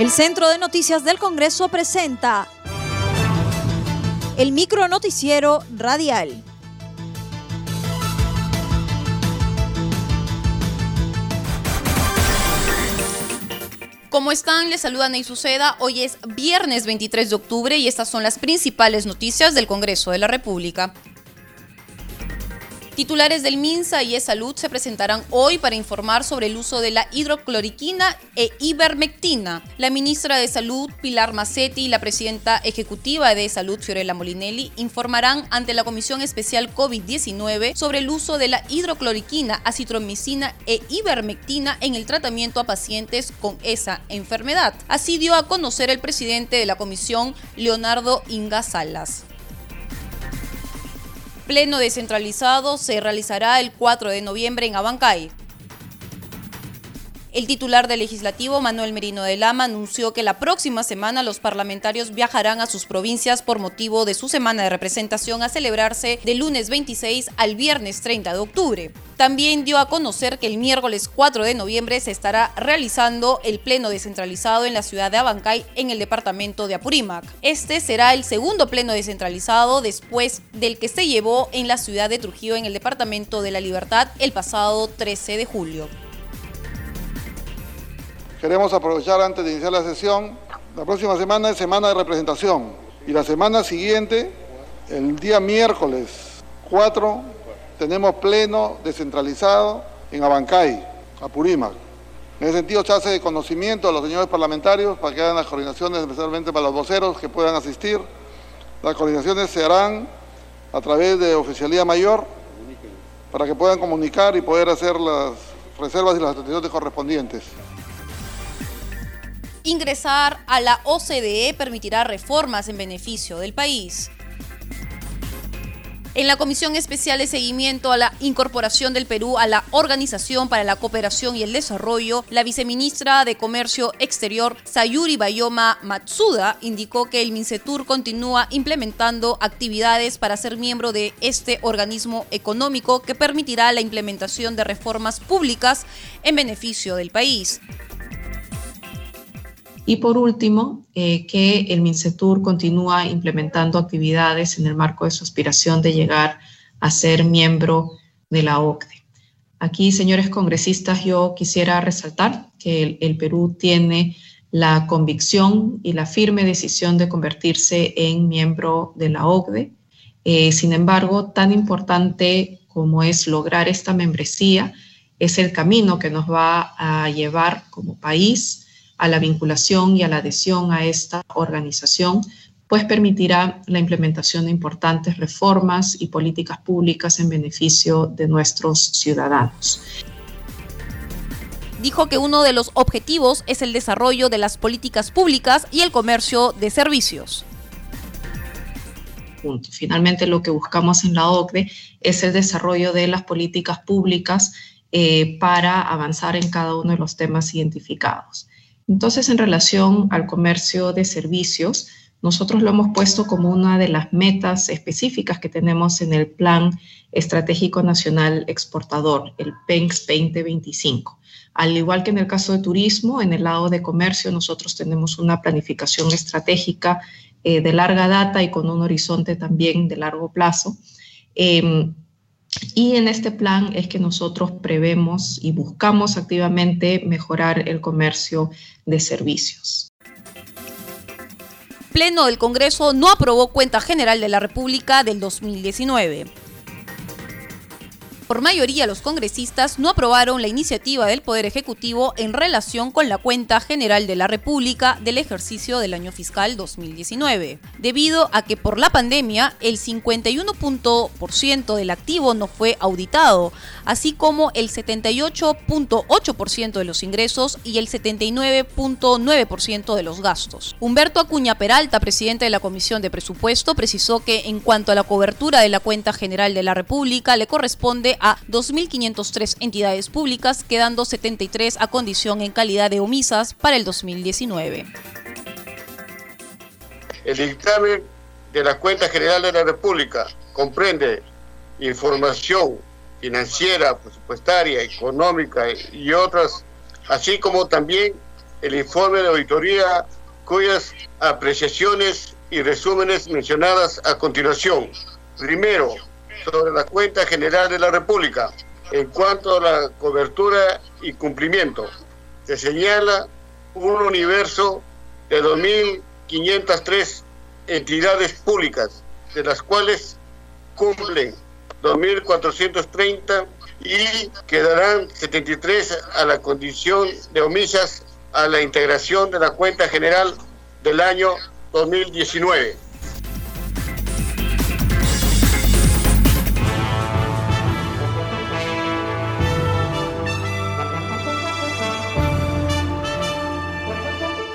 El Centro de Noticias del Congreso presenta el micro noticiero radial. ¿Cómo están? Les saluda Ney Suceda. Hoy es viernes 23 de octubre y estas son las principales noticias del Congreso de la República. Titulares del MINSA y E-Salud se presentarán hoy para informar sobre el uso de la hidrocloriquina e ivermectina. La ministra de Salud, Pilar Macetti, y la presidenta ejecutiva de Salud, Fiorella Molinelli, informarán ante la Comisión Especial COVID-19 sobre el uso de la hidrocloriquina, acitromicina e ivermectina en el tratamiento a pacientes con esa enfermedad. Así dio a conocer el presidente de la comisión, Leonardo Inga Salas pleno descentralizado se realizará el 4 de noviembre en Abancay. El titular del legislativo, Manuel Merino de Lama, anunció que la próxima semana los parlamentarios viajarán a sus provincias por motivo de su semana de representación a celebrarse del lunes 26 al viernes 30 de octubre. También dio a conocer que el miércoles 4 de noviembre se estará realizando el pleno descentralizado en la ciudad de Abancay, en el departamento de Apurímac. Este será el segundo pleno descentralizado después del que se llevó en la ciudad de Trujillo, en el departamento de la Libertad, el pasado 13 de julio. Queremos aprovechar antes de iniciar la sesión, la próxima semana es semana de representación y la semana siguiente, el día miércoles 4, tenemos pleno descentralizado en Abancay, Apurímac. En ese sentido, se hace de conocimiento a los señores parlamentarios para que hagan las coordinaciones, especialmente para los voceros que puedan asistir. Las coordinaciones se harán a través de oficialía mayor para que puedan comunicar y poder hacer las reservas y las atenciones correspondientes. Ingresar a la OCDE permitirá reformas en beneficio del país. En la Comisión Especial de Seguimiento a la Incorporación del Perú a la Organización para la Cooperación y el Desarrollo, la viceministra de Comercio Exterior, Sayuri Bayoma Matsuda, indicó que el MINCETUR continúa implementando actividades para ser miembro de este organismo económico que permitirá la implementación de reformas públicas en beneficio del país. Y por último, eh, que el MINCETUR continúa implementando actividades en el marco de su aspiración de llegar a ser miembro de la OCDE. Aquí, señores congresistas, yo quisiera resaltar que el, Perú tiene la convicción y la firme decisión de convertirse en miembro de la OCDE. Eh, sin embargo, tan importante como es lograr esta membresía, es el camino que nos va a llevar como país a la vinculación y a la adhesión a esta organización, pues permitirá la implementación de importantes reformas y políticas públicas en beneficio de nuestros ciudadanos. Dijo que uno de los objetivos es el desarrollo de las políticas públicas y el comercio de servicios. Finalmente, lo que buscamos en la OCDE es el desarrollo de las políticas públicas eh, para avanzar en cada uno de los temas identificados. Entonces, en relación al comercio de servicios, nosotros lo hemos puesto como una de las metas específicas que tenemos en el Plan Estratégico Nacional Exportador, el PENX 2025. Al igual que en el caso de turismo, en el lado de comercio nosotros tenemos una planificación estratégica eh, de larga data y con un horizonte también de largo plazo. Em, y en este plan es que nosotros prevemos y buscamos activamente mejorar el comercio de servicios. Pleno del Congreso no aprobó cuenta general de la República del 2019. Por mayoría, los congresistas no aprobaron la iniciativa del Poder Ejecutivo en relación con la cuenta general de la República del ejercicio del año fiscal 2019, debido a que por la pandemia el 51% del activo no fue auditado, así como el 78.8% de los ingresos y el 79.9% de los gastos. Humberto Acuña Peralta, presidente de la Comisión de Presupuesto, precisó que en cuanto a la cobertura de la cuenta general de la República le corresponde a 2.503 entidades públicas, quedando 73 a condición en calidad de omisas para el 2019. El dictamen de la cuenta general de la República comprende información financiera, presupuestaria, económica y otras, así como también el informe de auditoría cuyas apreciaciones y resúmenes mencionadas a continuación. Primero, sobre la cuenta general de la República. En cuanto a la cobertura y cumplimiento, se señala un universo de 2.503 entidades públicas, de las cuales cumplen 2.430 y quedarán 73 a la condición de omisas a la integración de la cuenta general del año 2019.